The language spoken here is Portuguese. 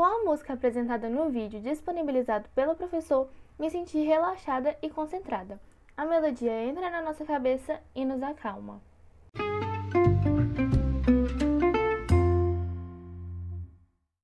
Com a música apresentada no vídeo disponibilizado pelo professor, me senti relaxada e concentrada. A melodia entra na nossa cabeça e nos acalma.